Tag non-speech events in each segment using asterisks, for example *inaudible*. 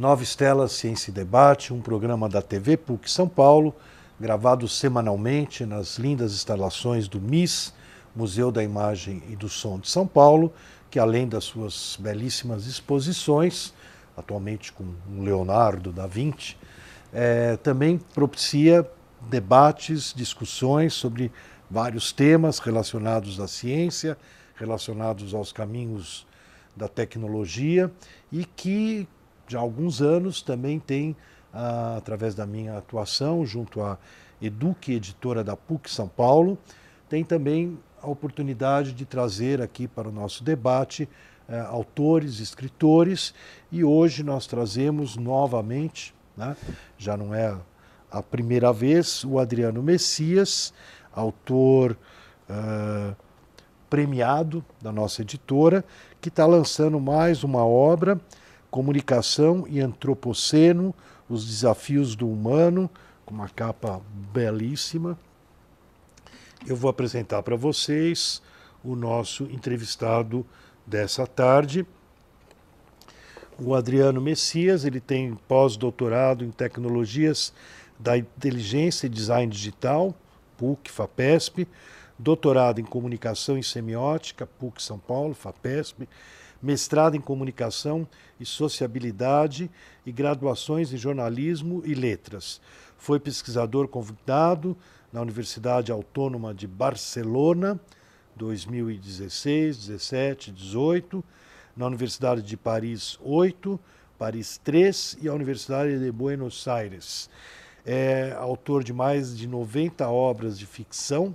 Nova Estela Ciência e Debate, um programa da TV PUC São Paulo, gravado semanalmente nas lindas instalações do MIS, Museu da Imagem e do Som de São Paulo, que além das suas belíssimas exposições, atualmente com o Leonardo da Vinci, é, também propicia debates, discussões sobre vários temas relacionados à ciência, relacionados aos caminhos da tecnologia e que já há alguns anos também tem, ah, através da minha atuação junto à Eduque, editora da PUC São Paulo, tem também a oportunidade de trazer aqui para o nosso debate eh, autores, escritores, e hoje nós trazemos novamente, né, já não é a primeira vez, o Adriano Messias, autor uh, premiado da nossa editora, que está lançando mais uma obra Comunicação e Antropoceno, os desafios do humano, com uma capa belíssima. Eu vou apresentar para vocês o nosso entrevistado dessa tarde, o Adriano Messias, ele tem pós-doutorado em tecnologias da inteligência e design digital, PUC, FAPESP, doutorado em comunicação e semiótica, PUC São Paulo, FAPESP, mestrado em comunicação e sociabilidade e graduações em jornalismo e letras. Foi pesquisador convidado na Universidade Autônoma de Barcelona, 2016, 17, 18, na Universidade de Paris 8, Paris 3 e a Universidade de Buenos Aires. É autor de mais de 90 obras de ficção.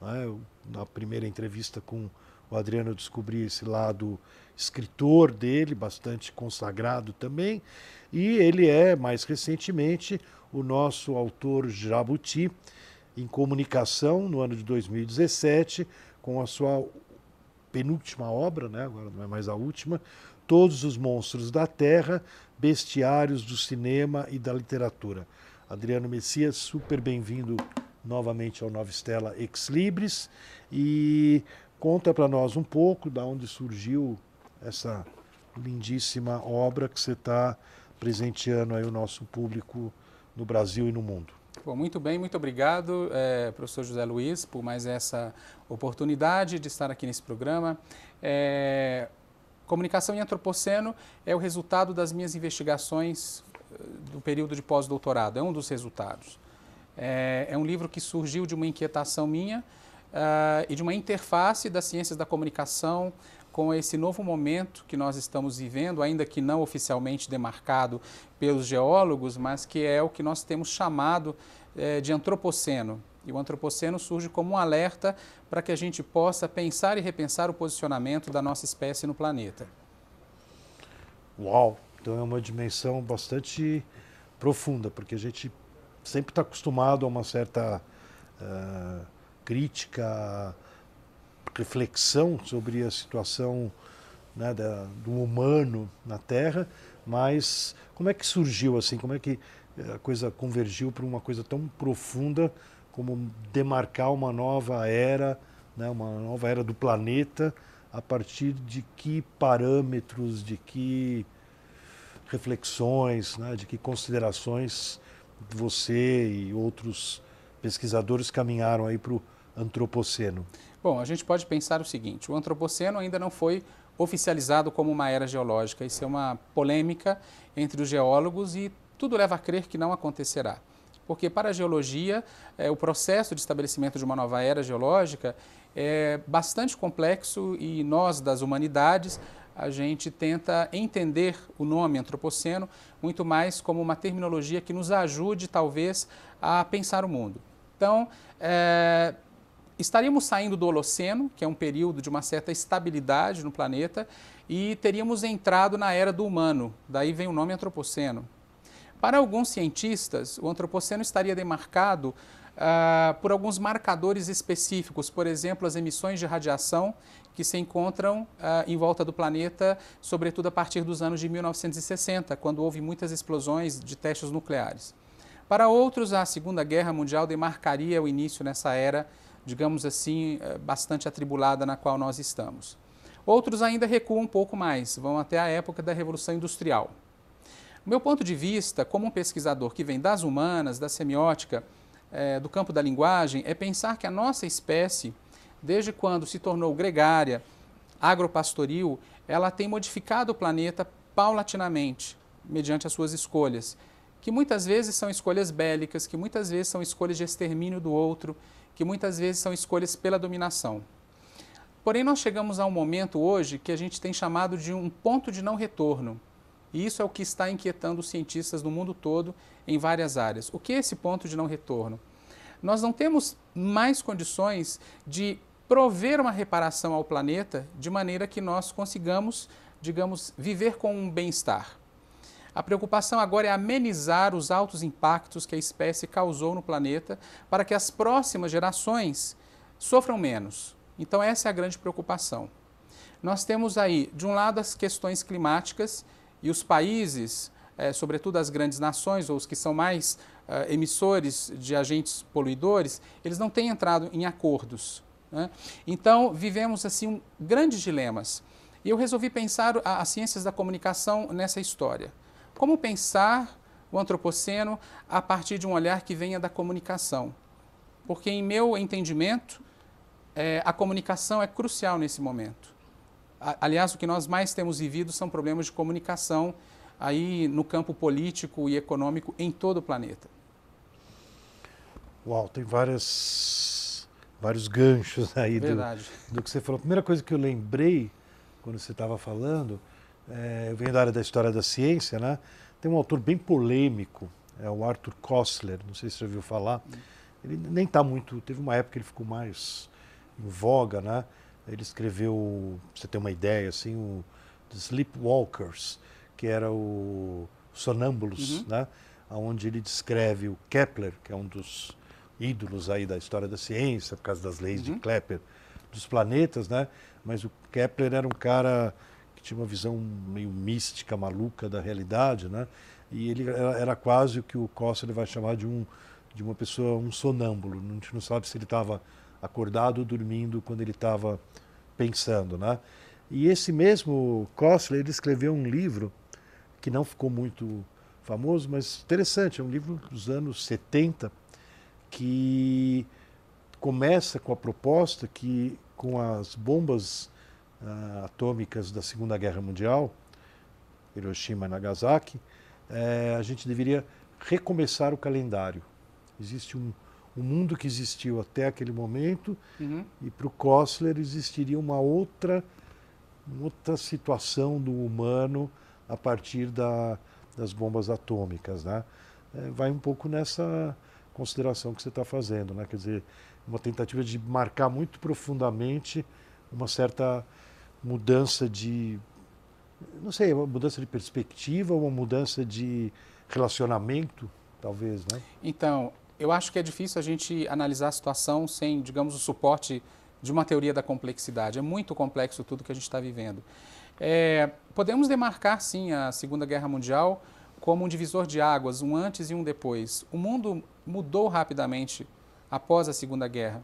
Né? Na primeira entrevista com o Adriano eu descobri esse lado escritor dele, bastante consagrado também, e ele é, mais recentemente, o nosso autor Jabuti, em comunicação, no ano de 2017, com a sua penúltima obra, né? agora não é mais a última, Todos os Monstros da Terra, Bestiários do Cinema e da Literatura. Adriano Messias, super bem-vindo novamente ao Nova Estela Ex Libris e conta para nós um pouco da onde surgiu essa lindíssima obra que você está presenteando aí o nosso público no Brasil e no mundo. Bom, muito bem, muito obrigado, é, professor José Luiz, por mais essa oportunidade de estar aqui nesse programa. É, comunicação em antropoceno é o resultado das minhas investigações eh, do período de pós-doutorado, é um dos resultados. É, é, um livro que surgiu de uma inquietação minha uh, e de uma interface das ciências da comunicação com esse novo momento que nós estamos vivendo, ainda que não oficialmente demarcado pelos geólogos, mas que é o que nós temos chamado é, de antropoceno. E o antropoceno surge como um alerta para que a gente possa pensar e repensar o posicionamento da nossa espécie no planeta. Uau! Então é uma dimensão bastante profunda, porque a gente sempre está acostumado a uma certa uh, crítica reflexão sobre a situação né, da, do humano na Terra, mas como é que surgiu assim? Como é que a coisa convergiu para uma coisa tão profunda como demarcar uma nova era, né, uma nova era do planeta a partir de que parâmetros, de que reflexões, né, de que considerações você e outros pesquisadores caminharam aí para o antropoceno? Bom, a gente pode pensar o seguinte: o antropoceno ainda não foi oficializado como uma era geológica. Isso é uma polêmica entre os geólogos e tudo leva a crer que não acontecerá. Porque para a geologia, é, o processo de estabelecimento de uma nova era geológica é bastante complexo e nós, das humanidades, a gente tenta entender o nome antropoceno muito mais como uma terminologia que nos ajude, talvez, a pensar o mundo. Então, é, estaríamos saindo do Holoceno, que é um período de uma certa estabilidade no planeta, e teríamos entrado na era do humano, daí vem o nome Antropoceno. Para alguns cientistas, o Antropoceno estaria demarcado uh, por alguns marcadores específicos, por exemplo, as emissões de radiação que se encontram uh, em volta do planeta, sobretudo a partir dos anos de 1960, quando houve muitas explosões de testes nucleares. Para outros, a Segunda Guerra Mundial demarcaria o início nessa era digamos assim, eh, bastante atribulada na qual nós estamos. Outros ainda recuam um pouco mais, vão até a época da Revolução Industrial. meu ponto de vista, como um pesquisador que vem das humanas, da semiótica, é, do campo da linguagem, é pensar que a nossa espécie, desde quando se tornou gregária, agropastoril, ela tem modificado o planeta paulatinamente, mediante as suas escolhas, que muitas vezes são escolhas bélicas, que muitas vezes são escolhas de extermínio do outro, que muitas vezes são escolhas pela dominação. Porém, nós chegamos a um momento hoje que a gente tem chamado de um ponto de não retorno. E isso é o que está inquietando os cientistas do mundo todo em várias áreas. O que é esse ponto de não retorno? Nós não temos mais condições de prover uma reparação ao planeta de maneira que nós consigamos, digamos, viver com um bem-estar. A preocupação agora é amenizar os altos impactos que a espécie causou no planeta para que as próximas gerações sofram menos. Então, essa é a grande preocupação. Nós temos aí, de um lado, as questões climáticas e os países, é, sobretudo as grandes nações, ou os que são mais é, emissores de agentes poluidores, eles não têm entrado em acordos. Né? Então, vivemos assim um, grandes dilemas. E eu resolvi pensar as ciências da comunicação nessa história. Como pensar o antropoceno a partir de um olhar que venha da comunicação? Porque, em meu entendimento, é, a comunicação é crucial nesse momento. aliás, o que nós mais temos vivido são problemas de comunicação aí no campo político e econômico em todo o planeta. Uau, tem várias, vários ganchos aí do, do, que você falou. A primeira coisa que eu lembrei quando você estava falando, é, eu venho da área da história da ciência, né? Tem um autor bem polêmico, é o Arthur Koestler, não sei se você ouviu falar. Ele nem está muito, teve uma época que ele ficou mais em voga, né? Ele escreveu, pra você ter uma ideia, assim, o The Sleepwalkers, que era o Sonâmbulos, uhum. né? Onde ele descreve o Kepler, que é um dos ídolos aí da história da ciência, por causa das leis uhum. de Kepler, dos planetas, né? Mas o Kepler era um cara que tinha uma visão meio mística, maluca da realidade, né? E ele era, era quase o que o Costa vai chamar de um de uma pessoa, um sonâmbulo. A gente não sabe se ele estava acordado ou dormindo quando ele estava pensando, né? E esse mesmo Kostler, ele escreveu um livro que não ficou muito famoso, mas interessante, é um livro dos anos 70 que começa com a proposta que com as bombas uh, atômicas da Segunda Guerra Mundial, Hiroshima e Nagasaki, uh, a gente deveria recomeçar o calendário. Existe um, o mundo que existiu até aquele momento uhum. e para o Kostler existiria uma outra, uma outra situação do humano a partir da, das bombas atômicas. Né? É, vai um pouco nessa consideração que você está fazendo, né? quer dizer, uma tentativa de marcar muito profundamente uma certa mudança de, não sei, uma mudança de perspectiva, uma mudança de relacionamento, talvez, né? Então, eu acho que é difícil a gente analisar a situação sem, digamos, o suporte de uma teoria da complexidade. É muito complexo tudo que a gente está vivendo. É, podemos demarcar, sim, a Segunda Guerra Mundial como um divisor de águas, um antes e um depois. O mundo mudou rapidamente após a Segunda Guerra.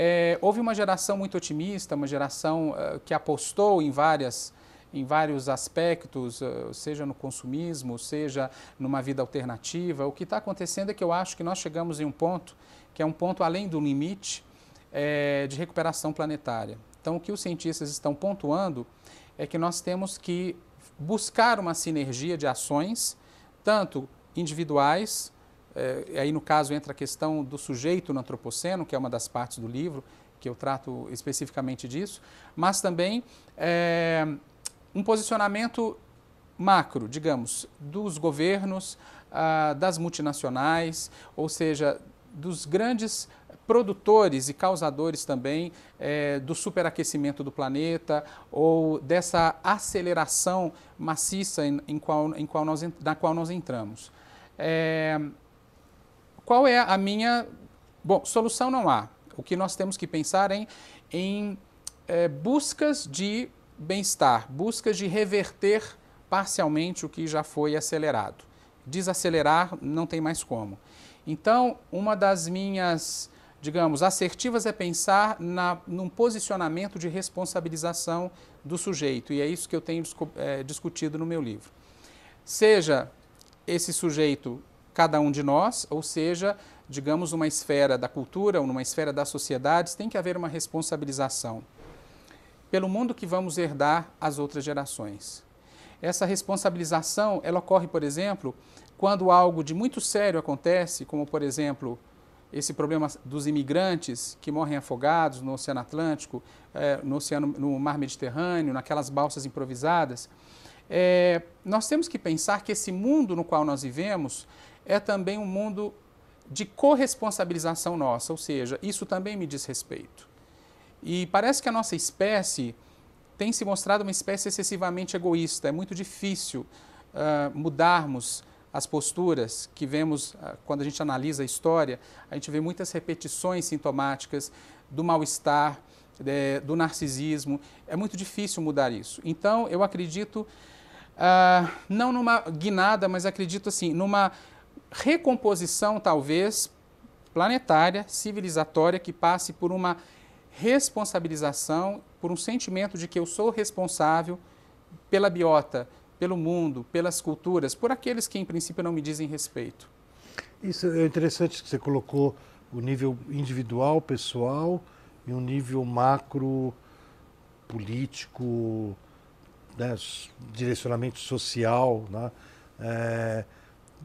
É, houve uma geração muito otimista, uma geração uh, que apostou em várias em vários aspectos, eh, seja no consumismo, seja numa vida alternativa. O que está acontecendo é que eu acho que nós chegamos em um ponto que é um ponto além do limite é, de recuperação planetária. Então, o que os cientistas estão pontuando é que nós temos que buscar uma sinergia de ações, tanto individuais, é, aí no caso entra a questão do sujeito no antropoceno, que é uma das partes do livro, que eu trato especificamente disso, mas também é, um posicionamento macro, digamos, dos governos, ah, das multinacionais, ou seja, dos grandes produtores e causadores também é, do superaquecimento do planeta ou dessa aceleração maciça em, em qual, em qual nós, na qual nós entramos. É, qual é a minha. Bom, solução não há. O que nós temos que pensar em, em é, buscas de bem-estar, buscas de reverter parcialmente o que já foi acelerado. Desacelerar não tem mais como. Então, uma das minhas, digamos, assertivas é pensar na, num posicionamento de responsabilização do sujeito, e é isso que eu tenho é, discutido no meu livro. Seja esse sujeito, cada um de nós, ou seja, digamos, uma esfera da cultura ou numa esfera das sociedades, tem que haver uma responsabilização pelo mundo que vamos herdar às outras gerações. Essa responsabilização, ela ocorre, por exemplo, quando algo de muito sério acontece, como, por exemplo, esse problema dos imigrantes que morrem afogados no Oceano Atlântico, é, no, oceano, no Mar Mediterrâneo, naquelas balsas improvisadas, é, nós temos que pensar que esse mundo no qual nós vivemos é também um mundo de corresponsabilização nossa, ou seja, isso também me diz respeito. E parece que a nossa espécie tem se mostrado uma espécie excessivamente egoísta. É muito difícil uh, mudarmos as posturas que vemos uh, quando a gente analisa a história. A gente vê muitas repetições sintomáticas do mal-estar, do narcisismo. É muito difícil mudar isso. Então, eu acredito, uh, não numa guinada, mas acredito assim, numa recomposição, talvez, planetária, civilizatória, que passe por uma responsabilização, por um sentimento de que eu sou responsável pela biota, pelo mundo, pelas culturas, por aqueles que em princípio não me dizem respeito. Isso é interessante que você colocou o nível individual, pessoal e um nível macro político, né, direcionamento social, né? É,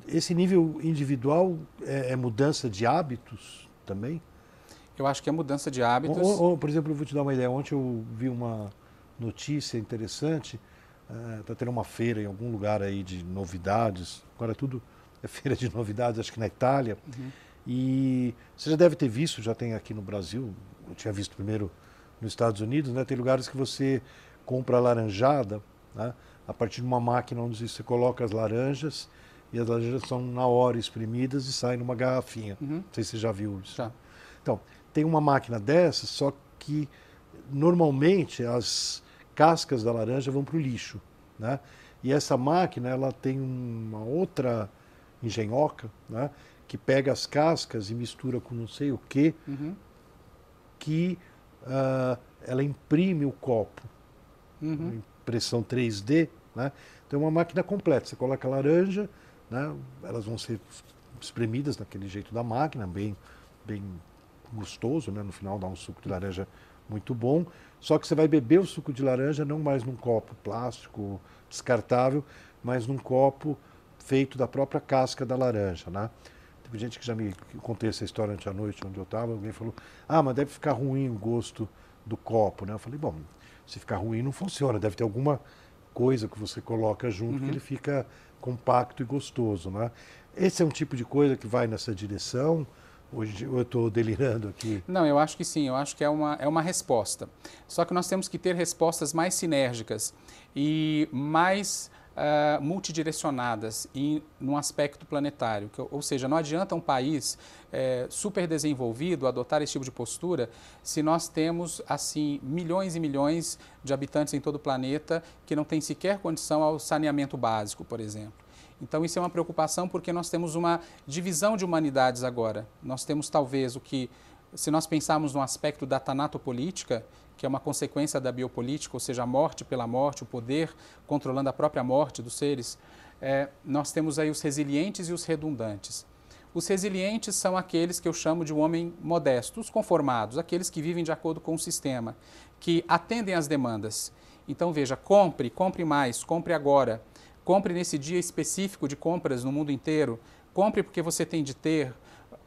esse nível individual é, é, mudança de hábitos também? Eu acho que é mudança de hábitos. Ou, ou, por exemplo, eu vou te dar uma ideia. Ontem eu vi uma notícia interessante. Está uh, tendo uma feira em algum lugar aí de novidades. Agora tudo é feira de novidades, acho que na Itália. Uhum. E você já deve ter visto, já tem aqui no Brasil. Eu tinha visto primeiro nos Estados Unidos, né? Tem lugares que você compra laranjada, né? A partir de uma máquina onde você coloca as laranjas e as laranjas são na hora espremidas e saem numa garrafinha. Uhum. Não sei se você já viu isso. Já. Então, tem uma máquina dessa, só que normalmente as cascas da laranja vão para o lixo. Né? E essa máquina ela tem uma outra engenhoca né? que pega as cascas e mistura com não sei o que, uhum. que uh, ela imprime o copo. Uhum. Impressão 3D. Né? Então é uma máquina completa. Você coloca a laranja, né? elas vão ser espremidas daquele jeito da máquina, bem, bem gostoso, né? no final dá um suco de laranja muito bom. Só que você vai beber o suco de laranja não mais num copo plástico descartável, mas num copo feito da própria casca da laranja. Né? Teve gente que já me contei essa história ontem à noite, onde eu estava, alguém falou, ah, mas deve ficar ruim o gosto do copo. Né? Eu falei, bom, se ficar ruim não funciona, deve ter alguma coisa que você coloca junto uhum. que ele fica compacto e gostoso. Né? Esse é um tipo de coisa que vai nessa direção. Hoje eu estou delirando aqui. Não, eu acho que sim, eu acho que é uma, é uma resposta. Só que nós temos que ter respostas mais sinérgicas e mais uh, multidirecionadas em num aspecto planetário. Que, ou seja, não adianta um país é, super desenvolvido adotar esse tipo de postura se nós temos assim milhões e milhões de habitantes em todo o planeta que não têm sequer condição ao saneamento básico, por exemplo. Então, isso é uma preocupação porque nós temos uma divisão de humanidades agora. Nós temos, talvez, o que, se nós pensarmos no aspecto da tanatopolítica, que é uma consequência da biopolítica, ou seja, a morte pela morte, o poder controlando a própria morte dos seres, é, nós temos aí os resilientes e os redundantes. Os resilientes são aqueles que eu chamo de um homem modesto, os conformados, aqueles que vivem de acordo com o sistema, que atendem às demandas. Então, veja, compre, compre mais, compre agora, compre nesse dia específico de compras no mundo inteiro, compre porque você tem de ter,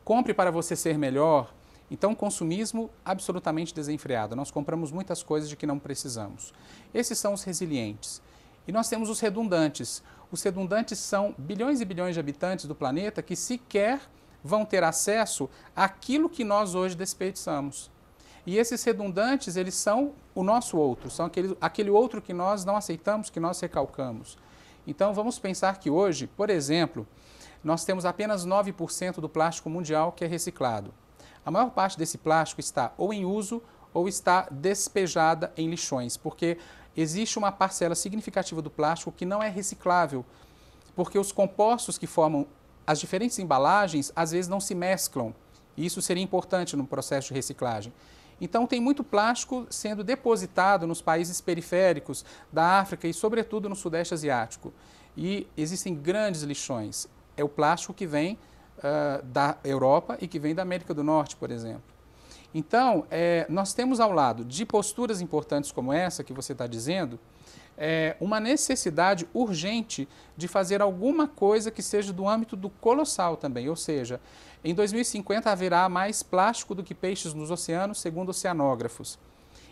compre para você ser melhor, então, consumismo absolutamente desenfreado. Nós compramos muitas coisas de que não precisamos. Esses são os resilientes. E nós temos os redundantes. Os redundantes são bilhões e bilhões de habitantes do planeta que sequer vão ter acesso àquilo que nós hoje desperdiçamos. E esses redundantes, eles são o nosso outro, são aquele, aquele outro que nós não aceitamos, que nós recalcamos. Então, vamos pensar que hoje, por exemplo, nós temos apenas 9% do plástico mundial que é reciclado. A maior parte desse plástico está ou em uso ou está despejada em lixões, porque existe uma parcela significativa do plástico que não é reciclável, porque os compostos que formam as diferentes embalagens às vezes não se mesclam. E isso seria importante no processo de reciclagem. Então, tem muito plástico sendo depositado nos países periféricos da África e, sobretudo, no Sudeste Asiático. E existem grandes lixões. É o plástico que vem uh, da Europa e que vem da América do Norte, por exemplo. Então, é, nós temos ao lado de posturas importantes como essa que você está dizendo, é, uma necessidade urgente de fazer alguma coisa que seja do âmbito do colossal também. Ou seja, em 2050 haverá mais plástico do que peixes nos oceanos, segundo oceanógrafos.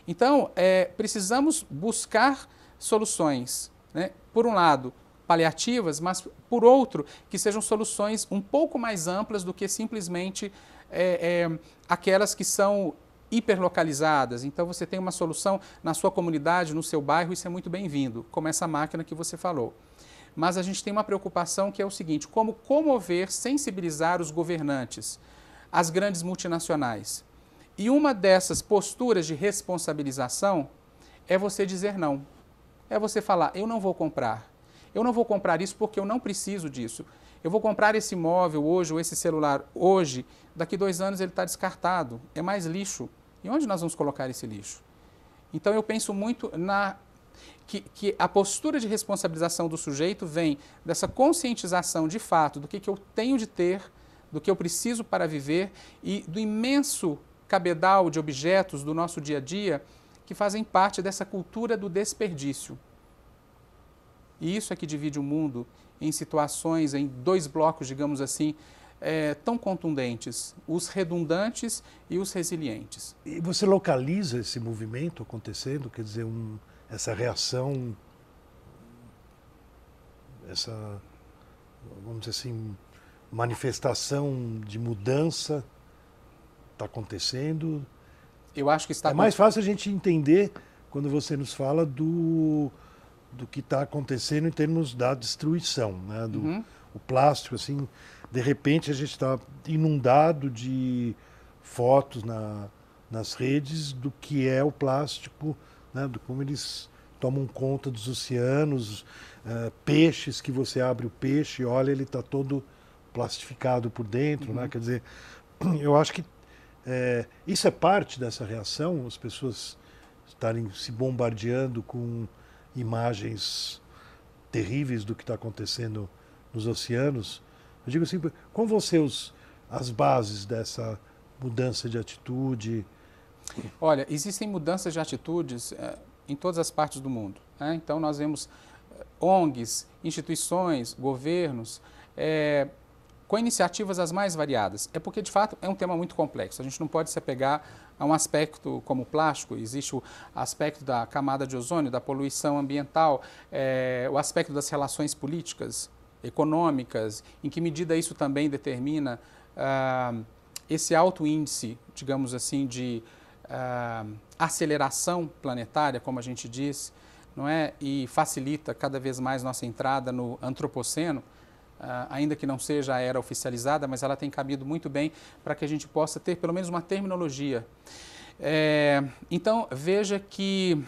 Então, é, precisamos buscar soluções, né? por um lado, paliativas, mas por outro, que sejam soluções um pouco mais amplas do que simplesmente é, é, aquelas que são hiperlocalizadas. Então você tem uma solução na sua comunidade, no seu bairro, isso é muito bem-vindo, como essa máquina que você falou. Mas a gente tem uma preocupação que é o seguinte: como comover, sensibilizar os governantes, as grandes multinacionais. E uma dessas posturas de responsabilização é você dizer não. É você falar: eu não vou comprar. Eu não vou comprar isso porque eu não preciso disso. Eu vou comprar esse móvel hoje ou esse celular hoje, daqui dois anos ele está descartado, é mais lixo. E onde nós vamos colocar esse lixo? Então eu penso muito na que, que, a postura de responsabilização do sujeito vem dessa conscientização de fato do que, que eu tenho de ter, do que eu preciso para viver e do imenso cabedal de objetos do nosso dia a dia que fazem parte dessa cultura do desperdício. E isso é que divide o mundo em situações, em dois blocos, digamos assim, é, tão contundentes, os redundantes e os resilientes. E você localiza esse movimento acontecendo, quer dizer, um, essa reação, essa, vamos dizer assim, manifestação de mudança está acontecendo? Eu acho que está. É mais fácil a gente entender quando você nos fala do, do que está acontecendo em termos da destruição, né? Do, uhum. O plástico, assim, de repente a gente está inundado de fotos na, nas redes do que é o plástico, né, do como eles tomam conta dos oceanos, uh, peixes que você abre o peixe, olha, ele está todo plastificado por dentro, né, uhum. né? Quer dizer, *clears throat* eu acho que é, isso é parte dessa reação, as pessoas estarem se bombardeando com imagens terríveis do que está acontecendo nos oceanos. Eu digo assim, como vão ser os, as bases dessa mudança de atitude? Olha, existem mudanças de atitudes é, em todas as partes do mundo. Né? Então, nós vemos eh, ONGs, instituições, governos, é, com iniciativas as mais variadas. É porque, de fato, é um tema muito complexo. A gente não pode se apegar a um aspecto como o plástico, existe o aspecto da camada de ozônio, da poluição ambiental, é, o aspecto das relações políticas, econômicas, em que medida isso também determina ah, esse alto índice, digamos assim, de ah, aceleração planetária, como a gente diz, não é? e facilita cada vez mais nossa entrada no antropoceno, ainda que não seja a era oficializada, mas ela tem cabido muito bem para que a gente possa ter pelo menos uma terminologia. É, então, veja que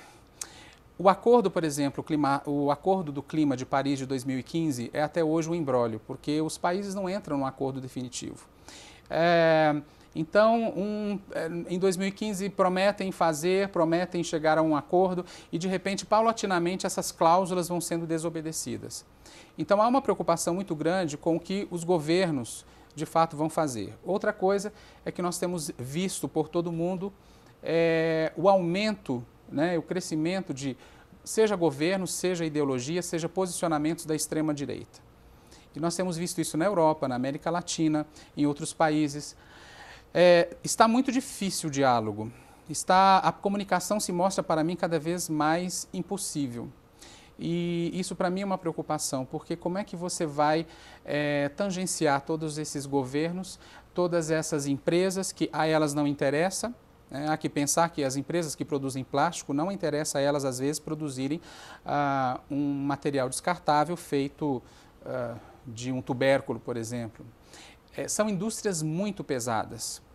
o acordo, por exemplo, o, clima, o, acordo do clima de Paris de 2015 é até hoje um embrólio, porque os países não entram num acordo definitivo. É, então, um, é, em 2015 prometem fazer, prometem chegar a um acordo e de repente, paulatinamente, essas cláusulas vão sendo desobedecidas. Então, há uma preocupação muito grande com o que os governos de fato vão fazer. Outra coisa é que nós temos visto por todo mundo é, o aumento né, o crescimento de seja governo, seja ideologia, seja posicionamentos da extrema direita. E nós temos visto isso na Europa, na América Latina, em outros países. É, está muito difícil o diálogo. Está, a comunicação se mostra para mim cada vez mais impossível. E isso para mim é uma preocupação, porque como é que você vai é, tangenciar todos esses governos, todas essas empresas que a elas não interessa, é, há que pensar que as empresas que produzem plástico não interessa a elas, às vezes, produzirem ah, um material descartável feito ah, de um tubérculo, por exemplo. É, são indústrias muito pesadas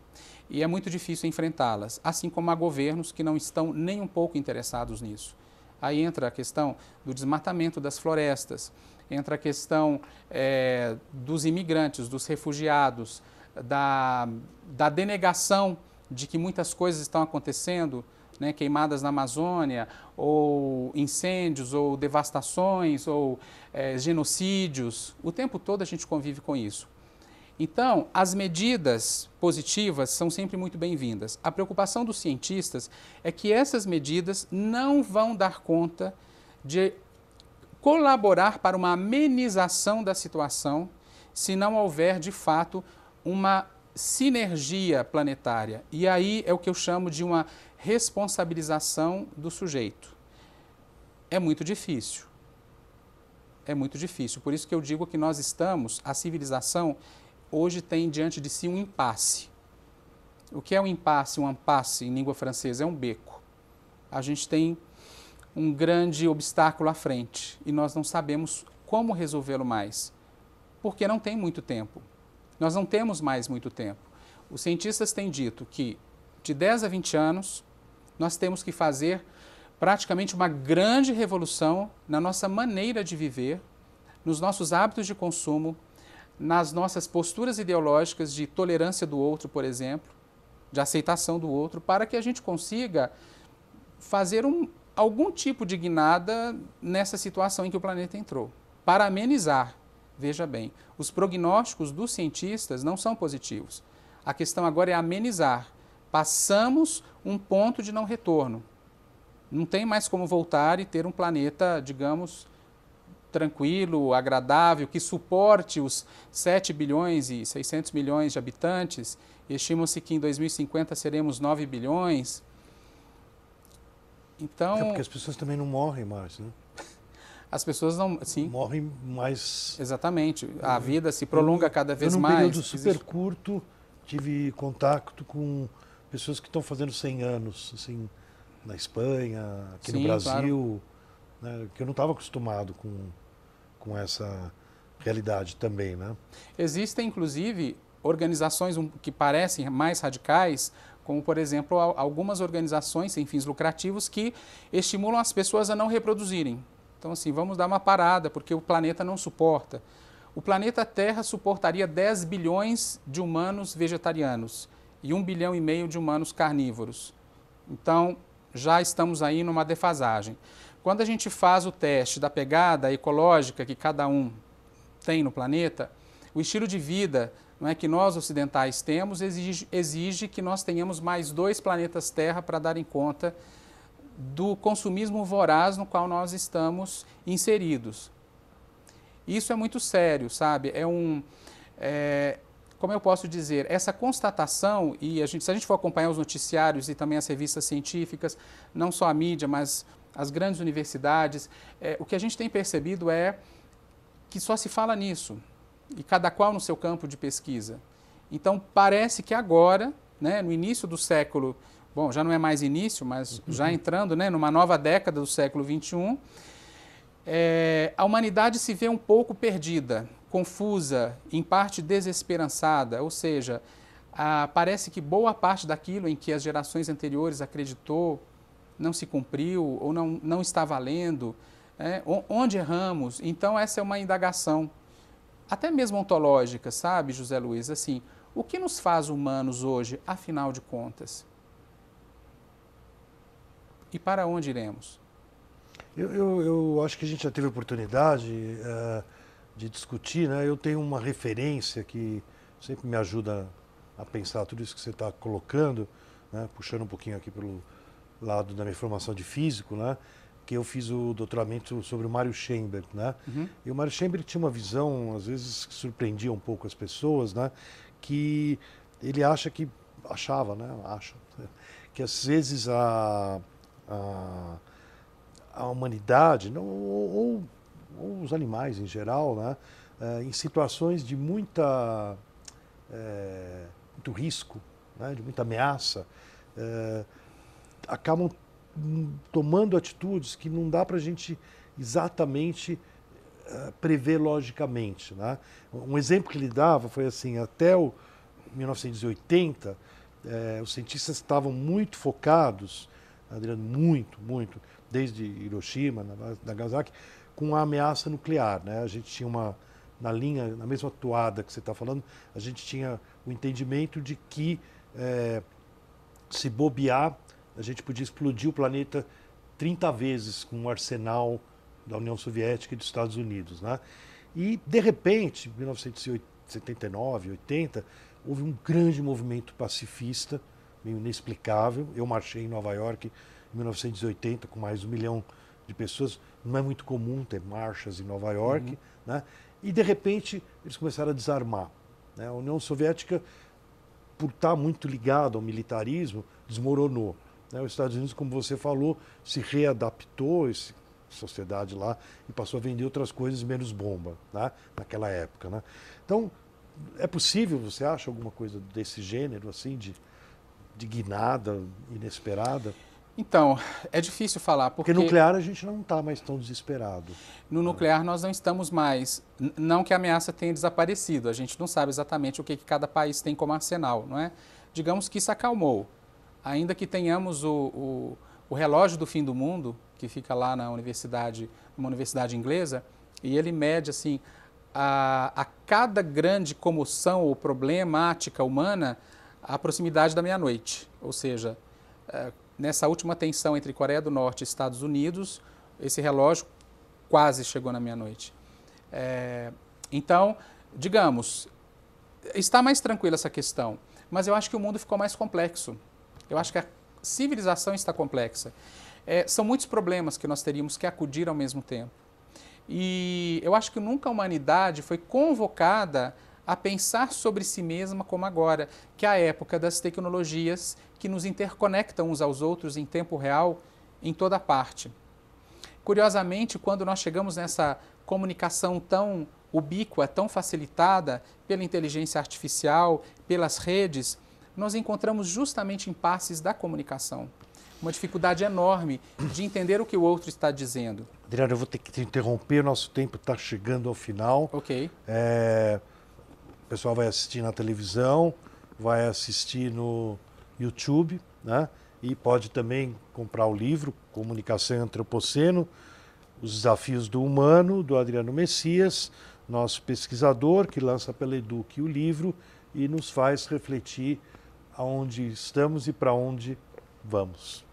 e é muito difícil enfrentá-las, assim como há governos que não estão nem um pouco interessados nisso. Aí entra a questão do desmatamento das florestas, entra a questão é, dos imigrantes, dos refugiados, da, da denegação de que muitas coisas estão acontecendo né, queimadas na Amazônia, ou incêndios, ou devastações, ou é, genocídios. O tempo todo a gente convive com isso. Então, as medidas positivas são sempre muito bem-vindas. A preocupação dos cientistas é que essas medidas não vão dar conta de colaborar para uma amenização da situação se não houver, de fato, uma sinergia planetária. E aí é o que eu chamo de uma responsabilização do sujeito. É muito difícil. É muito difícil. Por isso que eu digo que nós estamos, a civilização hoje tem diante de si um impasse. O que é um impasse, um impasse em língua francesa? É um beco. A gente tem um grande obstáculo à frente e nós não sabemos como resolvê-lo mais, porque não tem muito tempo. Nós não temos mais muito tempo. Os cientistas têm dito que de 10 a 20 anos nós temos que fazer praticamente uma grande revolução na nossa maneira de viver, nos nossos hábitos de consumo, nas nossas posturas ideológicas de tolerância do outro, por exemplo, de aceitação do outro, para que a gente consiga fazer um, algum tipo de guinada nessa situação em que o planeta entrou, para amenizar Veja bem, os prognósticos dos cientistas não são positivos. A questão agora é amenizar. Passamos um ponto de não retorno. Não tem mais como voltar e ter um planeta, digamos, tranquilo, agradável, que suporte os 7 bilhões e 600 milhões de habitantes. Estima-se que em 2050 seremos 9 bilhões. Então, é porque as pessoas também não morrem mais, né? as pessoas não. Sim. Morrem mais. Exatamente. A vida se prolonga cada vez mais. Num período super Existe... curto, tive contato com pessoas que estão fazendo 100 anos, assim, na Espanha, aqui Sim, no Brasil, claro. né, que eu não estava acostumado com, com essa realidade também, né? Existem, inclusive, organizações que parecem mais radicais, como, por exemplo, algumas organizações sem fins lucrativos que estimulam as pessoas a não reproduzirem. Então, assim, vamos dar uma parada, porque o planeta não suporta. O planeta Terra suportaria 10 bilhões de humanos vegetarianos e 1 bilhão e meio de humanos carnívoros. Então, já estamos aí numa defasagem. Quando a gente faz o teste da pegada ecológica que cada um tem no planeta, o estilo de vida não é, que nós ocidentais temos exige, exige que nós tenhamos mais dois planetas Terra para dar em conta do consumismo voraz no qual nós estamos inseridos. Isso é muito sério, sabe? É um. É, como eu posso dizer, essa constatação, e a gente, se a gente for acompanhar os noticiários e também as revistas científicas, não só a mídia, mas as grandes universidades, é, o que a gente tem percebido é que só se fala nisso, e cada qual no seu campo de pesquisa. Então, parece que agora, né, no início do século bom, já não é mais início, mas *laughs* já entrando né, numa nova década do século XXI, é, a humanidade se vê um pouco perdida, confusa, em parte desesperançada, ou seja, a, parece que boa parte daquilo em que as gerações anteriores acreditou não se cumpriu ou não, não está valendo, é, onde erramos. Então, essa é uma indagação, até mesmo ontológica, sabe, José Luiz? Assim, o que nos faz humanos hoje, afinal de contas? e para onde iremos? Eu, eu, eu acho que a gente já teve oportunidade uh, de discutir, né? Eu tenho uma referência que sempre me ajuda a pensar tudo isso que você está colocando, né? puxando um pouquinho aqui pelo lado da minha formação de físico, né? que eu fiz o doutoramento sobre o Mário Schemberg, né? Uhum. E o Mário Schemberg tinha uma visão, às vezes, que surpreendia um pouco as pessoas, né? Que ele acha que, achava, né? Acha, que às vezes a, a, a humanidade, não, ou, ou, os animais em geral, né, é, em situações de muita, é, muito risco, né, de muita ameaça, é, acabam tomando atitudes que não dá para a gente exatamente é, prever logicamente. Né? Um exemplo que ele dava foi assim, até o 1980, é, os cientistas estavam muito focados Adriano, muito, muito, desde Hiroshima, Nagasaki, com a ameaça nuclear. Né? A gente tinha uma, na linha, na mesma toada que você está falando, a gente tinha o entendimento de que é, se bobear, a gente podia explodir o planeta 30 vezes com o arsenal da União Soviética e dos Estados Unidos. Né? E, de repente, em 1979, 80, houve um grande movimento pacifista, meio inexplicável. Eu marchei em Nova York em 1980 com mais de um milhão de pessoas. Não é muito comum ter marchas em Nova York. Uhum. Né? E, de repente, eles começaram a desarmar. Né? A União Soviética, por estar muito ligada ao militarismo, desmoronou. Né? Os Estados Unidos, como você falou, se readaptou, a sociedade lá, e passou a vender outras coisas menos bomba, né? naquela época. Né? Então, é possível, você acha, alguma coisa desse gênero, assim, de, de guinada inesperada? Então, é difícil falar. Porque, porque nuclear a gente não está mais tão desesperado. No nuclear nós não estamos mais. Não que a ameaça tenha desaparecido, a gente não sabe exatamente o que, que cada país tem como arsenal, não é? Digamos que isso acalmou. Ainda que tenhamos o, o, o relógio do fim do mundo, que fica lá na universidade, uma universidade inglesa, e ele mede assim a, a cada grande comoção ou problemática humana a proximidade da meia-noite. Ou seja, é, nessa última tensão entre Coreia do Norte e Estados Unidos, esse relógio quase chegou na meia-noite. É, então, digamos, está mais tranquila essa questão, mas eu acho que o mundo ficou mais complexo. Eu acho que a civilização está complexa. É, são muitos problemas que nós teríamos que acudir ao mesmo tempo. E eu acho que nunca a humanidade foi convocada a pensar sobre si mesma como agora, que é a época das tecnologias que nos interconectam uns aos outros em tempo real em toda parte. Curiosamente, quando nós chegamos nessa comunicação tão ubíqua, tão facilitada pela inteligência artificial, pelas redes, nós encontramos justamente impasses da comunicação uma dificuldade enorme de entender o que o outro está dizendo. Adriano, eu vou ter que te interromper, nosso tempo está chegando ao final. Ok. É, o pessoal vai assistir na televisão, vai assistir no YouTube, né? E pode também comprar o livro Comunicação e Antropoceno, Os Desafios do Humano, do Adriano Messias, nosso pesquisador que lança pela Eduque o livro e nos faz refletir aonde estamos e para onde vamos.